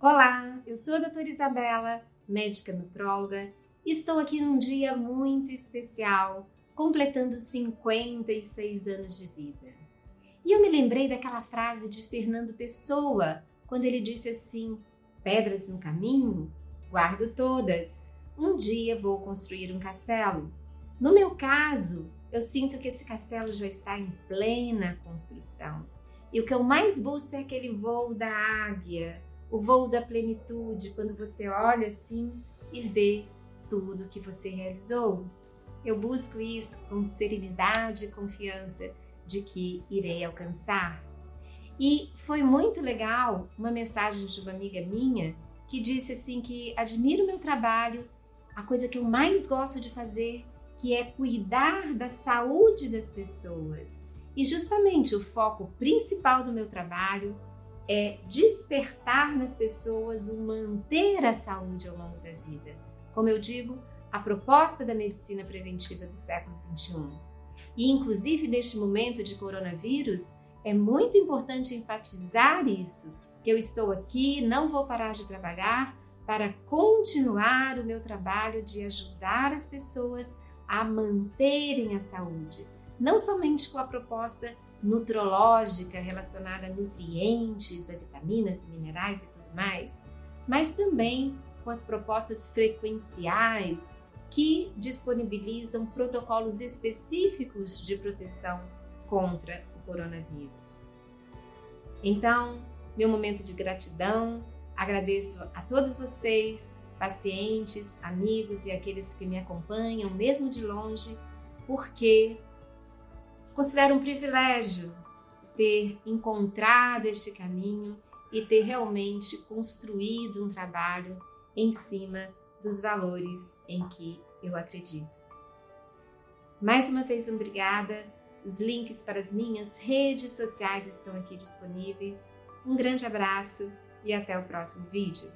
Olá, eu sou a doutora Isabela, médica nutróloga, e estou aqui num dia muito especial, completando 56 anos de vida. E eu me lembrei daquela frase de Fernando Pessoa, quando ele disse assim: Pedras no caminho, guardo todas. Um dia vou construir um castelo. No meu caso, eu sinto que esse castelo já está em plena construção. E o que eu mais busco é aquele voo da águia, o voo da plenitude, quando você olha assim e vê tudo que você realizou. Eu busco isso com serenidade e confiança de que irei alcançar. E foi muito legal uma mensagem de uma amiga minha que disse assim que admira o meu trabalho, a coisa que eu mais gosto de fazer, que é cuidar da saúde das pessoas. E justamente o foco principal do meu trabalho é despertar nas pessoas o manter a saúde ao longo da vida. Como eu digo, a proposta da medicina preventiva do século XXI. E, inclusive, neste momento de coronavírus, é muito importante enfatizar isso, que eu estou aqui, não vou parar de trabalhar para continuar o meu trabalho de ajudar as pessoas a manterem a saúde, não somente com a proposta nutrológica relacionada a nutrientes, a vitaminas minerais e tudo mais, mas também com as propostas frequenciais que disponibilizam protocolos específicos de proteção contra o coronavírus. Então, meu momento de gratidão, agradeço a todos vocês, pacientes, amigos e aqueles que me acompanham, mesmo de longe, porque Considero um privilégio ter encontrado este caminho e ter realmente construído um trabalho em cima dos valores em que eu acredito. Mais uma vez, obrigada. Os links para as minhas redes sociais estão aqui disponíveis. Um grande abraço e até o próximo vídeo.